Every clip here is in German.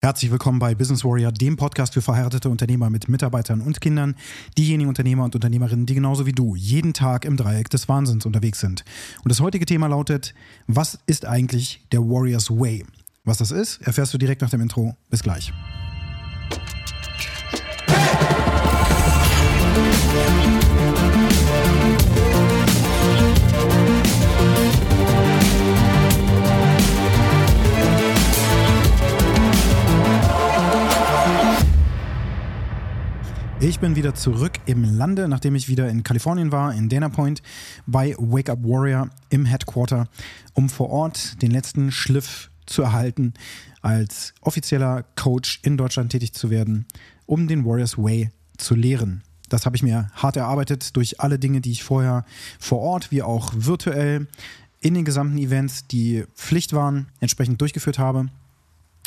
Herzlich willkommen bei Business Warrior, dem Podcast für verheiratete Unternehmer mit Mitarbeitern und Kindern, diejenigen Unternehmer und Unternehmerinnen, die genauso wie du jeden Tag im Dreieck des Wahnsinns unterwegs sind. Und das heutige Thema lautet, was ist eigentlich der Warriors Way? Was das ist, erfährst du direkt nach dem Intro. Bis gleich. Ich bin wieder zurück im Lande, nachdem ich wieder in Kalifornien war, in Dana Point, bei Wake Up Warrior im Headquarter, um vor Ort den letzten Schliff zu erhalten, als offizieller Coach in Deutschland tätig zu werden, um den Warriors Way zu lehren. Das habe ich mir hart erarbeitet durch alle Dinge, die ich vorher vor Ort wie auch virtuell in den gesamten Events, die Pflicht waren, entsprechend durchgeführt habe.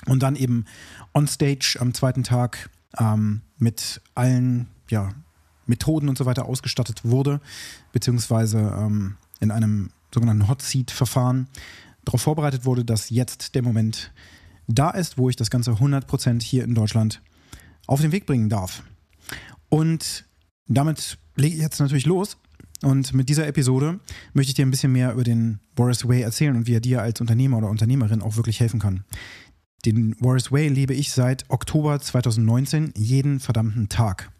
Und dann eben on stage am zweiten Tag ähm, mit allen ja, Methoden und so weiter ausgestattet wurde, beziehungsweise ähm, in einem sogenannten Hot Seat-Verfahren darauf vorbereitet wurde, dass jetzt der Moment da ist, wo ich das Ganze 100% hier in Deutschland auf den Weg bringen darf. Und damit lege ich jetzt natürlich los. Und mit dieser Episode möchte ich dir ein bisschen mehr über den Boris Way erzählen und wie er dir als Unternehmer oder Unternehmerin auch wirklich helfen kann. Den Warriors Way lebe ich seit Oktober 2019 jeden verdammten Tag.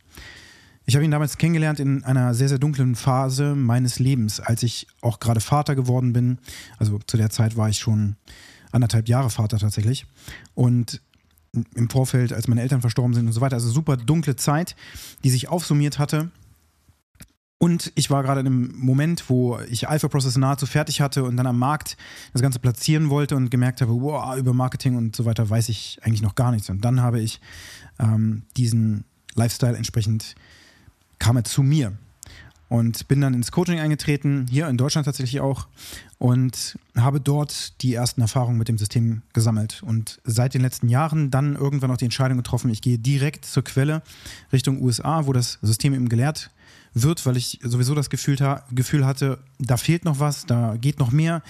Ich habe ihn damals kennengelernt in einer sehr, sehr dunklen Phase meines Lebens, als ich auch gerade Vater geworden bin. Also zu der Zeit war ich schon anderthalb Jahre Vater tatsächlich. Und im Vorfeld, als meine Eltern verstorben sind und so weiter. Also super dunkle Zeit, die sich aufsummiert hatte und ich war gerade in einem Moment, wo ich Alpha Process nahezu fertig hatte und dann am Markt das Ganze platzieren wollte und gemerkt habe, wow, über Marketing und so weiter weiß ich eigentlich noch gar nichts. Und dann habe ich ähm, diesen Lifestyle entsprechend, kam er zu mir und bin dann ins Coaching eingetreten, hier in Deutschland tatsächlich auch und habe dort die ersten Erfahrungen mit dem System gesammelt. Und seit den letzten Jahren dann irgendwann auch die Entscheidung getroffen, ich gehe direkt zur Quelle Richtung USA, wo das System eben gelehrt wird, weil ich sowieso das Gefühl, Gefühl hatte, da fehlt noch was, da geht noch mehr.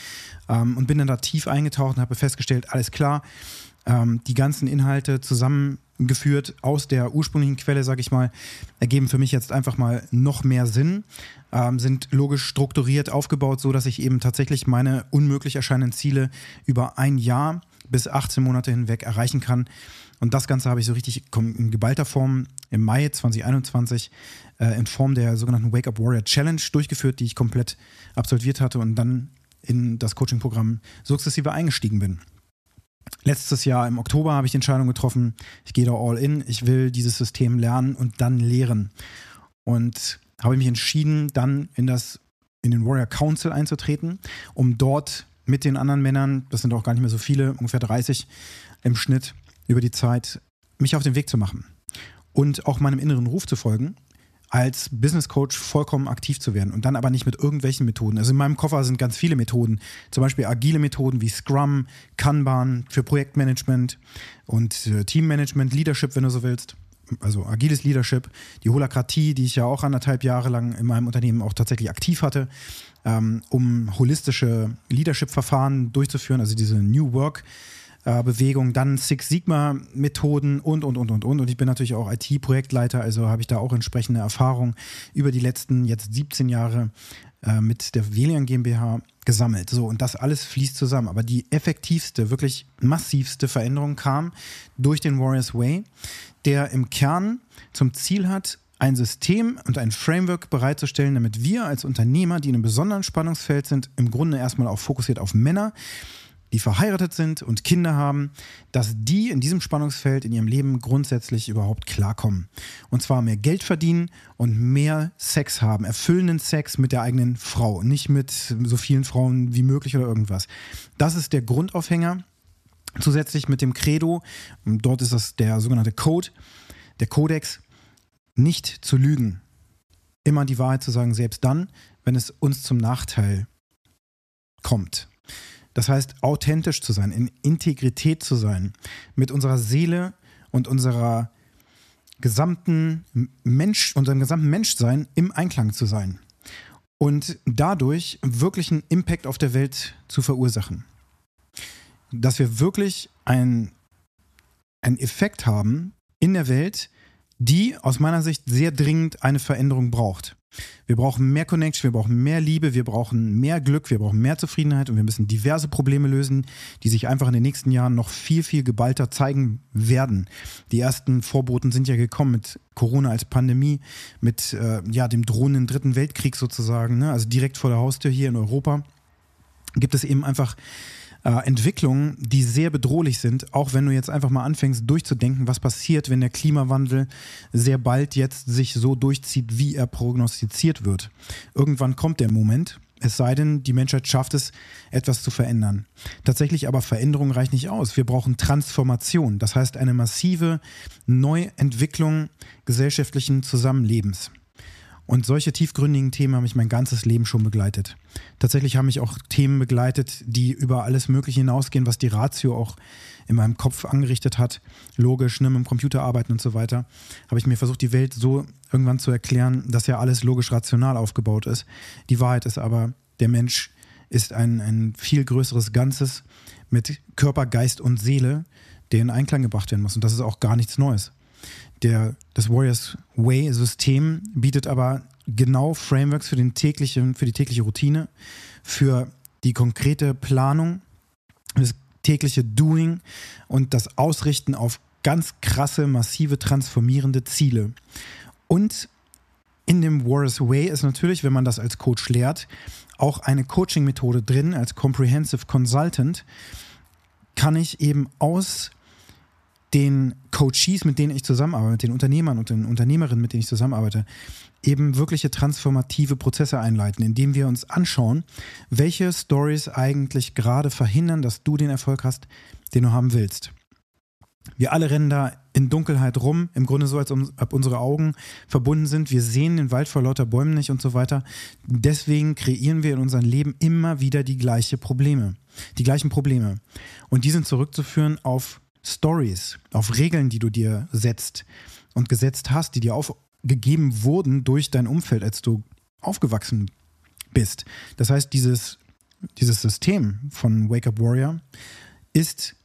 Ähm, und bin dann da tief eingetaucht und habe festgestellt, alles klar, ähm, die ganzen Inhalte zusammengeführt aus der ursprünglichen Quelle, sage ich mal, ergeben für mich jetzt einfach mal noch mehr Sinn, ähm, sind logisch strukturiert aufgebaut, so dass ich eben tatsächlich meine unmöglich erscheinenden Ziele über ein Jahr bis 18 Monate hinweg erreichen kann. Und das Ganze habe ich so richtig in geballter Form im Mai 2021 äh, in Form der sogenannten Wake Up Warrior Challenge durchgeführt, die ich komplett absolviert hatte und dann in das Coaching-Programm sukzessive eingestiegen bin. Letztes Jahr im Oktober habe ich die Entscheidung getroffen, ich gehe da all in, ich will dieses System lernen und dann lehren. Und habe mich entschieden, dann in das in den Warrior Council einzutreten, um dort mit den anderen Männern, das sind auch gar nicht mehr so viele, ungefähr 30 im Schnitt über die Zeit, mich auf den Weg zu machen und auch meinem inneren Ruf zu folgen als Business Coach vollkommen aktiv zu werden und dann aber nicht mit irgendwelchen Methoden. Also in meinem Koffer sind ganz viele Methoden, zum Beispiel agile Methoden wie Scrum, Kanban für Projektmanagement und äh, Teammanagement, Leadership, wenn du so willst. Also agiles Leadership, die Holakratie, die ich ja auch anderthalb Jahre lang in meinem Unternehmen auch tatsächlich aktiv hatte, ähm, um holistische Leadership-Verfahren durchzuführen, also diese New Work äh, Bewegung, dann Six Sigma Methoden und, und, und, und, und. Und ich bin natürlich auch IT-Projektleiter, also habe ich da auch entsprechende Erfahrung über die letzten jetzt 17 Jahre äh, mit der Velian GmbH gesammelt. So, und das alles fließt zusammen. Aber die effektivste, wirklich massivste Veränderung kam durch den Warriors Way, der im Kern zum Ziel hat, ein System und ein Framework bereitzustellen, damit wir als Unternehmer, die in einem besonderen Spannungsfeld sind, im Grunde erstmal auch fokussiert auf Männer, die verheiratet sind und Kinder haben, dass die in diesem Spannungsfeld in ihrem Leben grundsätzlich überhaupt klarkommen. Und zwar mehr Geld verdienen und mehr Sex haben, erfüllenden Sex mit der eigenen Frau, nicht mit so vielen Frauen wie möglich oder irgendwas. Das ist der Grundaufhänger. Zusätzlich mit dem Credo, dort ist das der sogenannte Code, der Kodex, nicht zu lügen. Immer die Wahrheit zu sagen, selbst dann, wenn es uns zum Nachteil kommt. Das heißt, authentisch zu sein, in Integrität zu sein, mit unserer Seele und unserer gesamten Mensch, unserem gesamten Menschsein im Einklang zu sein. Und dadurch wirklich einen Impact auf der Welt zu verursachen. Dass wir wirklich ein einen Effekt haben in der Welt, die aus meiner Sicht sehr dringend eine Veränderung braucht. Wir brauchen mehr Connection, wir brauchen mehr Liebe, wir brauchen mehr Glück, wir brauchen mehr Zufriedenheit und wir müssen diverse Probleme lösen, die sich einfach in den nächsten Jahren noch viel, viel geballter zeigen werden. Die ersten Vorboten sind ja gekommen mit Corona als Pandemie, mit äh, ja, dem drohenden Dritten Weltkrieg sozusagen, ne? also direkt vor der Haustür hier in Europa. Gibt es eben einfach äh, Entwicklungen, die sehr bedrohlich sind, auch wenn du jetzt einfach mal anfängst durchzudenken, was passiert, wenn der Klimawandel sehr bald jetzt sich so durchzieht, wie er prognostiziert wird. Irgendwann kommt der Moment, es sei denn, die Menschheit schafft es, etwas zu verändern. Tatsächlich aber Veränderung reicht nicht aus. Wir brauchen Transformation, das heißt eine massive Neuentwicklung gesellschaftlichen Zusammenlebens. Und solche tiefgründigen Themen haben mich mein ganzes Leben schon begleitet. Tatsächlich haben mich auch Themen begleitet, die über alles Mögliche hinausgehen, was die Ratio auch in meinem Kopf angerichtet hat. Logisch, ne, mit dem Computer arbeiten und so weiter. Habe ich mir versucht, die Welt so irgendwann zu erklären, dass ja alles logisch rational aufgebaut ist. Die Wahrheit ist aber, der Mensch ist ein, ein viel größeres Ganzes mit Körper, Geist und Seele, der in Einklang gebracht werden muss. Und das ist auch gar nichts Neues. Der, das Warriors Way System bietet aber genau Frameworks für, den täglichen, für die tägliche Routine, für die konkrete Planung, das tägliche Doing und das Ausrichten auf ganz krasse, massive, transformierende Ziele. Und in dem Warriors Way ist natürlich, wenn man das als Coach lehrt, auch eine Coaching-Methode drin, als Comprehensive Consultant, kann ich eben aus den Coaches, mit denen ich zusammenarbeite, mit den Unternehmern und den Unternehmerinnen, mit denen ich zusammenarbeite, eben wirkliche transformative Prozesse einleiten, indem wir uns anschauen, welche Stories eigentlich gerade verhindern, dass du den Erfolg hast, den du haben willst. Wir alle rennen da in Dunkelheit rum, im Grunde so, als ob unsere Augen verbunden sind. Wir sehen den Wald vor lauter Bäumen nicht und so weiter. Deswegen kreieren wir in unserem Leben immer wieder die gleichen Probleme. Die gleichen Probleme. Und die sind zurückzuführen auf Stories, auf Regeln, die du dir setzt und gesetzt hast, die dir aufgegeben wurden durch dein Umfeld, als du aufgewachsen bist. Das heißt, dieses, dieses System von Wake Up Warrior ist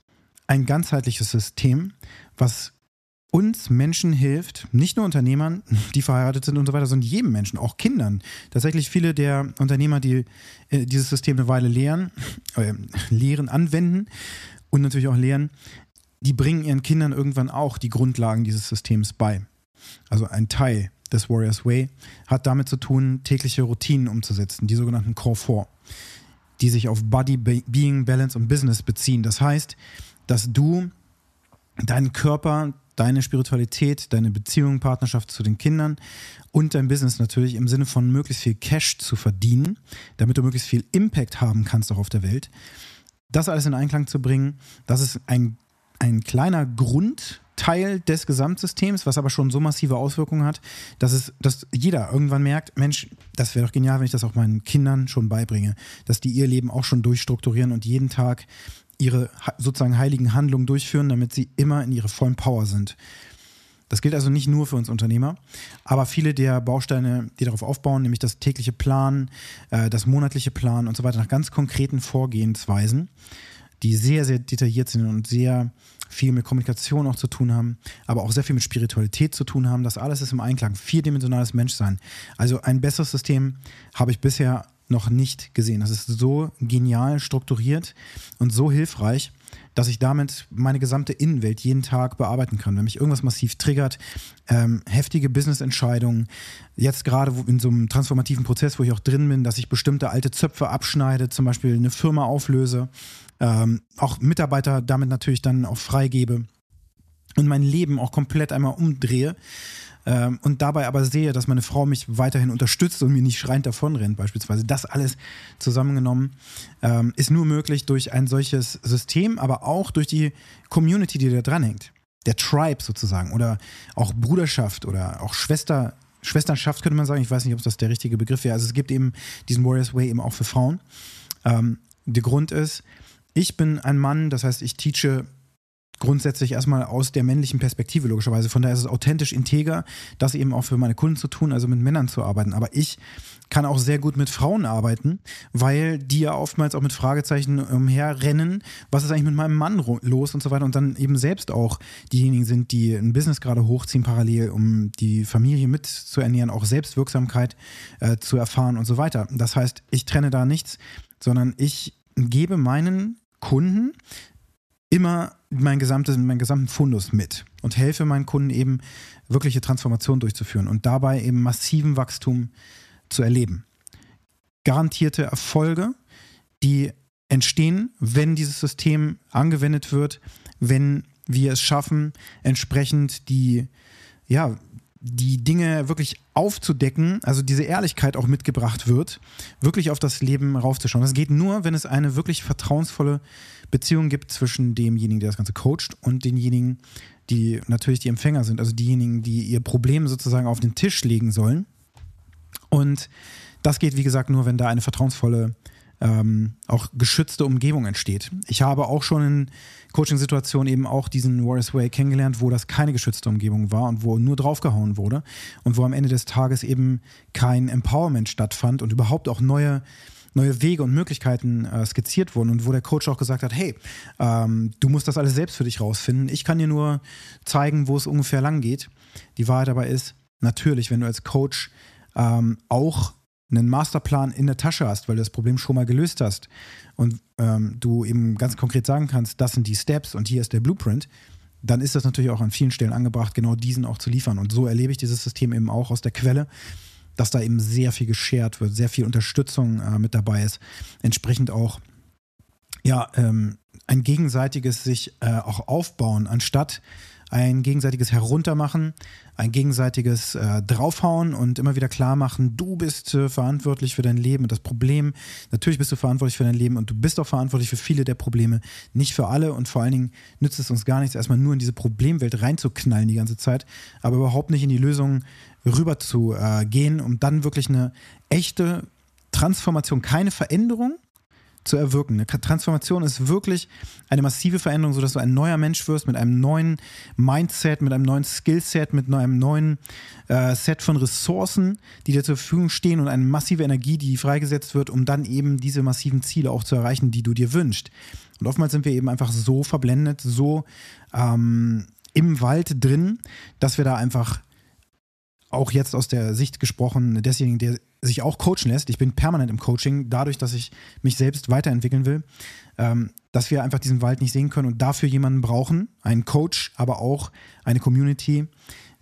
ein ganzheitliches System, was uns Menschen hilft, nicht nur Unternehmern, die verheiratet sind und so weiter, sondern jedem Menschen, auch Kindern. Tatsächlich viele der Unternehmer, die äh, dieses System eine Weile lehren, äh, lehren, anwenden und natürlich auch lehren, die bringen ihren Kindern irgendwann auch die Grundlagen dieses Systems bei. Also ein Teil des Warriors Way hat damit zu tun, tägliche Routinen umzusetzen, die sogenannten Core 4, die sich auf Body, Being, Balance und Business beziehen. Das heißt, dass du deinen Körper, deine Spiritualität, deine Beziehung, Partnerschaft zu den Kindern und dein Business natürlich im Sinne von möglichst viel Cash zu verdienen, damit du möglichst viel Impact haben kannst auch auf der Welt. Das alles in Einklang zu bringen, das ist ein ein kleiner Grundteil des Gesamtsystems, was aber schon so massive Auswirkungen hat, dass es, dass jeder irgendwann merkt, Mensch, das wäre doch genial, wenn ich das auch meinen Kindern schon beibringe, dass die ihr Leben auch schon durchstrukturieren und jeden Tag ihre sozusagen heiligen Handlungen durchführen, damit sie immer in ihrer vollen Power sind. Das gilt also nicht nur für uns Unternehmer, aber viele der Bausteine, die darauf aufbauen, nämlich das tägliche Planen, äh, das monatliche Planen und so weiter, nach ganz konkreten Vorgehensweisen, die sehr, sehr detailliert sind und sehr viel mit Kommunikation auch zu tun haben, aber auch sehr viel mit Spiritualität zu tun haben. Das alles ist im Einklang. Vierdimensionales Menschsein. Also ein besseres System habe ich bisher noch nicht gesehen. Das ist so genial strukturiert und so hilfreich, dass ich damit meine gesamte Innenwelt jeden Tag bearbeiten kann. Wenn mich irgendwas massiv triggert, ähm, heftige Business-Entscheidungen, jetzt gerade in so einem transformativen Prozess, wo ich auch drin bin, dass ich bestimmte alte Zöpfe abschneide, zum Beispiel eine Firma auflöse, ähm, auch Mitarbeiter damit natürlich dann auch freigebe und mein Leben auch komplett einmal umdrehe ähm, und dabei aber sehe, dass meine Frau mich weiterhin unterstützt und mir nicht schreiend davonrennt beispielsweise. Das alles zusammengenommen ähm, ist nur möglich durch ein solches System, aber auch durch die Community, die da dranhängt. Der Tribe sozusagen oder auch Bruderschaft oder auch Schwester, Schwesternschaft könnte man sagen. Ich weiß nicht, ob das der richtige Begriff wäre. Also es gibt eben diesen Warriors Way eben auch für Frauen. Ähm, der Grund ist, ich bin ein Mann, das heißt, ich teache grundsätzlich erstmal aus der männlichen Perspektive, logischerweise. Von daher ist es authentisch integer, das eben auch für meine Kunden zu tun, also mit Männern zu arbeiten. Aber ich kann auch sehr gut mit Frauen arbeiten, weil die ja oftmals auch mit Fragezeichen umherrennen, was ist eigentlich mit meinem Mann los und so weiter und dann eben selbst auch diejenigen sind, die ein Business gerade hochziehen parallel, um die Familie mit zu ernähren, auch Selbstwirksamkeit äh, zu erfahren und so weiter. Das heißt, ich trenne da nichts, sondern ich gebe meinen Kunden immer mein gesamtes, meinen gesamten Fundus mit und helfe meinen Kunden eben wirkliche Transformation durchzuführen und dabei eben massiven Wachstum zu erleben. Garantierte Erfolge, die entstehen, wenn dieses System angewendet wird, wenn wir es schaffen, entsprechend die, ja, die Dinge wirklich aufzudecken, also diese Ehrlichkeit auch mitgebracht wird, wirklich auf das Leben raufzuschauen. Das geht nur, wenn es eine wirklich vertrauensvolle Beziehung gibt zwischen demjenigen, der das Ganze coacht und denjenigen, die natürlich die Empfänger sind, also diejenigen, die ihr Problem sozusagen auf den Tisch legen sollen. Und das geht, wie gesagt, nur, wenn da eine vertrauensvolle ähm, auch geschützte Umgebung entsteht. Ich habe auch schon in Coaching-Situationen eben auch diesen Warriors Way kennengelernt, wo das keine geschützte Umgebung war und wo nur draufgehauen wurde und wo am Ende des Tages eben kein Empowerment stattfand und überhaupt auch neue neue Wege und Möglichkeiten äh, skizziert wurden und wo der Coach auch gesagt hat, hey, ähm, du musst das alles selbst für dich rausfinden. Ich kann dir nur zeigen, wo es ungefähr lang geht. Die Wahrheit dabei ist, natürlich, wenn du als Coach ähm, auch einen Masterplan in der Tasche hast, weil du das Problem schon mal gelöst hast und ähm, du eben ganz konkret sagen kannst, das sind die Steps und hier ist der Blueprint, dann ist das natürlich auch an vielen Stellen angebracht, genau diesen auch zu liefern. Und so erlebe ich dieses System eben auch aus der Quelle, dass da eben sehr viel geshared wird, sehr viel Unterstützung äh, mit dabei ist. Entsprechend auch ja, ähm, ein gegenseitiges sich äh, auch aufbauen, anstatt ein gegenseitiges Heruntermachen, ein gegenseitiges äh, Draufhauen und immer wieder klar machen, du bist äh, verantwortlich für dein Leben. Und das Problem, natürlich bist du verantwortlich für dein Leben und du bist auch verantwortlich für viele der Probleme, nicht für alle und vor allen Dingen nützt es uns gar nichts, erstmal nur in diese Problemwelt reinzuknallen die ganze Zeit, aber überhaupt nicht in die Lösung rüber zu äh, gehen, um dann wirklich eine echte Transformation, keine Veränderung, zu erwirken. Eine Transformation ist wirklich eine massive Veränderung, sodass du ein neuer Mensch wirst mit einem neuen Mindset, mit einem neuen Skillset, mit einem neuen äh, Set von Ressourcen, die dir zur Verfügung stehen und eine massive Energie, die freigesetzt wird, um dann eben diese massiven Ziele auch zu erreichen, die du dir wünschst. Und oftmals sind wir eben einfach so verblendet, so ähm, im Wald drin, dass wir da einfach auch jetzt aus der Sicht gesprochen, desjenigen, der sich auch coachen lässt. Ich bin permanent im Coaching, dadurch, dass ich mich selbst weiterentwickeln will, ähm, dass wir einfach diesen Wald nicht sehen können und dafür jemanden brauchen, einen Coach, aber auch eine Community,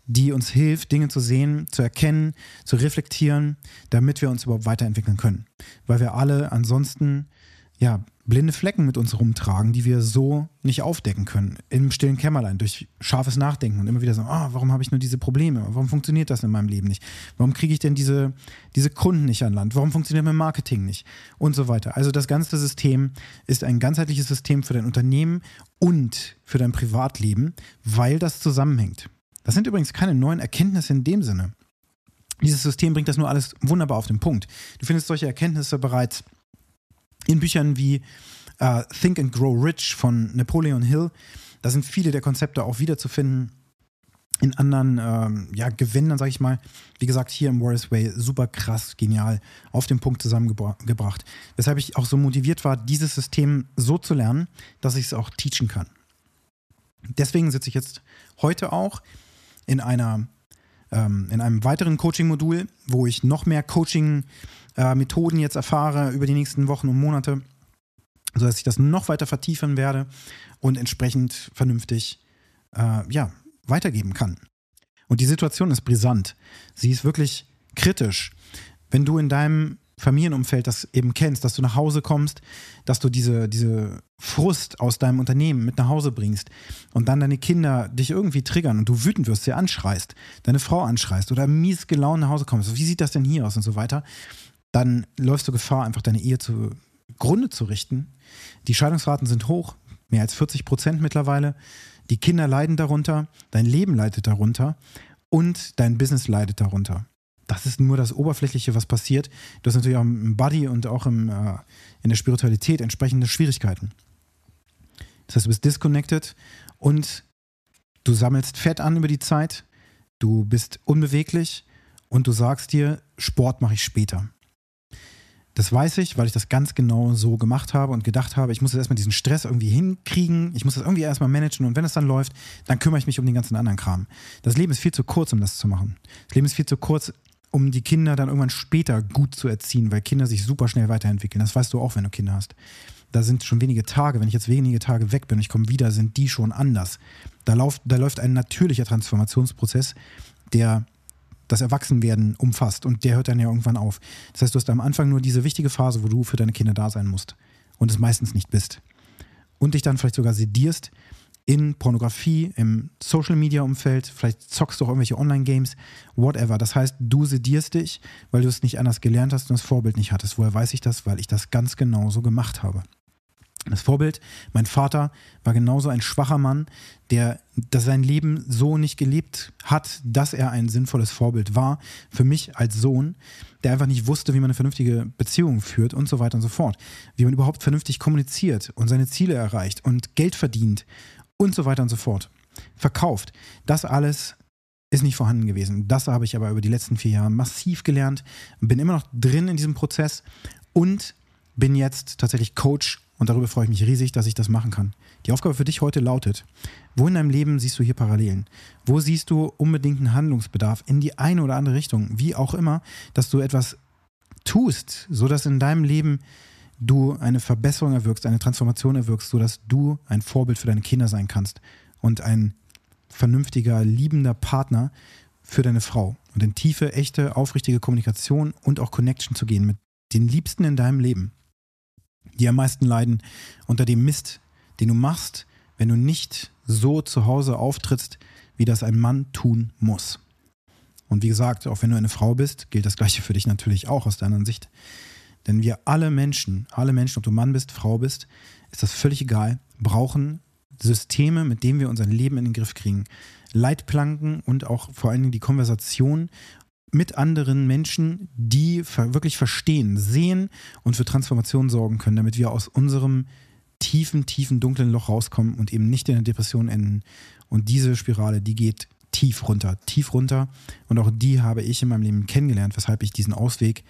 die uns hilft, Dinge zu sehen, zu erkennen, zu reflektieren, damit wir uns überhaupt weiterentwickeln können. Weil wir alle ansonsten ja blinde Flecken mit uns rumtragen, die wir so nicht aufdecken können. Im stillen Kämmerlein, durch scharfes Nachdenken und immer wieder sagen, ah, warum habe ich nur diese Probleme? Warum funktioniert das in meinem Leben nicht? Warum kriege ich denn diese, diese Kunden nicht an Land? Warum funktioniert mein Marketing nicht? Und so weiter. Also das ganze System ist ein ganzheitliches System für dein Unternehmen und für dein Privatleben, weil das zusammenhängt. Das sind übrigens keine neuen Erkenntnisse in dem Sinne. Dieses System bringt das nur alles wunderbar auf den Punkt. Du findest solche Erkenntnisse bereits in Büchern wie uh, Think and Grow Rich von Napoleon Hill. Da sind viele der Konzepte auch wiederzufinden. In anderen ähm, ja, Gewändern, sage ich mal, wie gesagt, hier im Warriors Way super krass, genial auf den Punkt zusammengebracht. Weshalb ich auch so motiviert war, dieses System so zu lernen, dass ich es auch teachen kann. Deswegen sitze ich jetzt heute auch in einer ähm, in einem weiteren Coaching-Modul, wo ich noch mehr Coaching-Methoden jetzt erfahre über die nächsten Wochen und Monate, sodass ich das noch weiter vertiefen werde und entsprechend vernünftig äh, ja, weitergeben kann. Und die Situation ist brisant. Sie ist wirklich kritisch. Wenn du in deinem Familienumfeld das eben kennst, dass du nach Hause kommst, dass du diese, diese Frust aus deinem Unternehmen mit nach Hause bringst und dann deine Kinder dich irgendwie triggern und du wütend wirst, sie anschreist, deine Frau anschreist oder mies gelaunt nach Hause kommst, wie sieht das denn hier aus und so weiter, dann läufst du Gefahr, einfach deine Ehe zugrunde zu richten. Die Scheidungsraten sind hoch, mehr als 40 Prozent mittlerweile. Die Kinder leiden darunter, dein Leben leidet darunter und dein Business leidet darunter das ist nur das Oberflächliche, was passiert. Du hast natürlich auch im Body und auch im, äh, in der Spiritualität entsprechende Schwierigkeiten. Das heißt, du bist disconnected und du sammelst Fett an über die Zeit, du bist unbeweglich und du sagst dir, Sport mache ich später. Das weiß ich, weil ich das ganz genau so gemacht habe und gedacht habe, ich muss jetzt erstmal diesen Stress irgendwie hinkriegen, ich muss das irgendwie erstmal managen und wenn es dann läuft, dann kümmere ich mich um den ganzen anderen Kram. Das Leben ist viel zu kurz, um das zu machen. Das Leben ist viel zu kurz, um die Kinder dann irgendwann später gut zu erziehen, weil Kinder sich super schnell weiterentwickeln. Das weißt du auch, wenn du Kinder hast. Da sind schon wenige Tage, wenn ich jetzt wenige Tage weg bin und ich komme wieder, sind die schon anders. Da, lauf, da läuft ein natürlicher Transformationsprozess, der das Erwachsenwerden umfasst und der hört dann ja irgendwann auf. Das heißt, du hast am Anfang nur diese wichtige Phase, wo du für deine Kinder da sein musst und es meistens nicht bist. Und dich dann vielleicht sogar sedierst in Pornografie, im Social Media Umfeld, vielleicht zockst du auch irgendwelche Online-Games, whatever. Das heißt, du sedierst dich, weil du es nicht anders gelernt hast und das Vorbild nicht hattest. Woher weiß ich das? Weil ich das ganz genauso gemacht habe. Das Vorbild, mein Vater war genauso ein schwacher Mann, der sein Leben so nicht gelebt hat, dass er ein sinnvolles Vorbild war für mich als Sohn, der einfach nicht wusste, wie man eine vernünftige Beziehung führt und so weiter und so fort, wie man überhaupt vernünftig kommuniziert und seine Ziele erreicht und Geld verdient und so weiter und so fort. Verkauft. Das alles ist nicht vorhanden gewesen. Das habe ich aber über die letzten vier Jahre massiv gelernt, bin immer noch drin in diesem Prozess und bin jetzt tatsächlich Coach und darüber freue ich mich riesig, dass ich das machen kann. Die Aufgabe für dich heute lautet, wo in deinem Leben siehst du hier Parallelen? Wo siehst du unbedingten Handlungsbedarf in die eine oder andere Richtung? Wie auch immer, dass du etwas tust, sodass in deinem Leben du eine Verbesserung erwirkst, eine Transformation erwirkst, sodass du ein Vorbild für deine Kinder sein kannst und ein vernünftiger, liebender Partner für deine Frau und in tiefe, echte, aufrichtige Kommunikation und auch Connection zu gehen mit den Liebsten in deinem Leben die am meisten leiden unter dem Mist, den du machst, wenn du nicht so zu Hause auftrittst, wie das ein Mann tun muss. Und wie gesagt, auch wenn du eine Frau bist, gilt das Gleiche für dich natürlich auch aus deiner Sicht. Denn wir alle Menschen, alle Menschen, ob du Mann bist, Frau bist, ist das völlig egal, brauchen Systeme, mit denen wir unser Leben in den Griff kriegen. Leitplanken und auch vor allen Dingen die Konversation mit anderen Menschen, die wirklich verstehen, sehen und für Transformation sorgen können, damit wir aus unserem tiefen, tiefen, dunklen Loch rauskommen und eben nicht in der Depression enden. Und diese Spirale, die geht tief runter, tief runter. Und auch die habe ich in meinem Leben kennengelernt, weshalb ich diesen Ausweg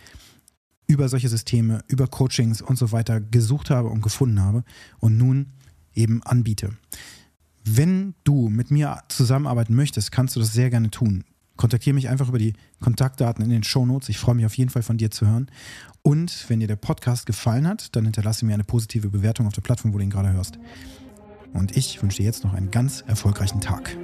über solche Systeme, über Coachings und so weiter gesucht habe und gefunden habe und nun eben anbiete. Wenn du mit mir zusammenarbeiten möchtest, kannst du das sehr gerne tun kontaktiere mich einfach über die Kontaktdaten in den Shownotes. Ich freue mich auf jeden Fall von dir zu hören. Und wenn dir der Podcast gefallen hat, dann hinterlasse mir eine positive Bewertung auf der Plattform, wo du ihn gerade hörst. Und ich wünsche dir jetzt noch einen ganz erfolgreichen Tag.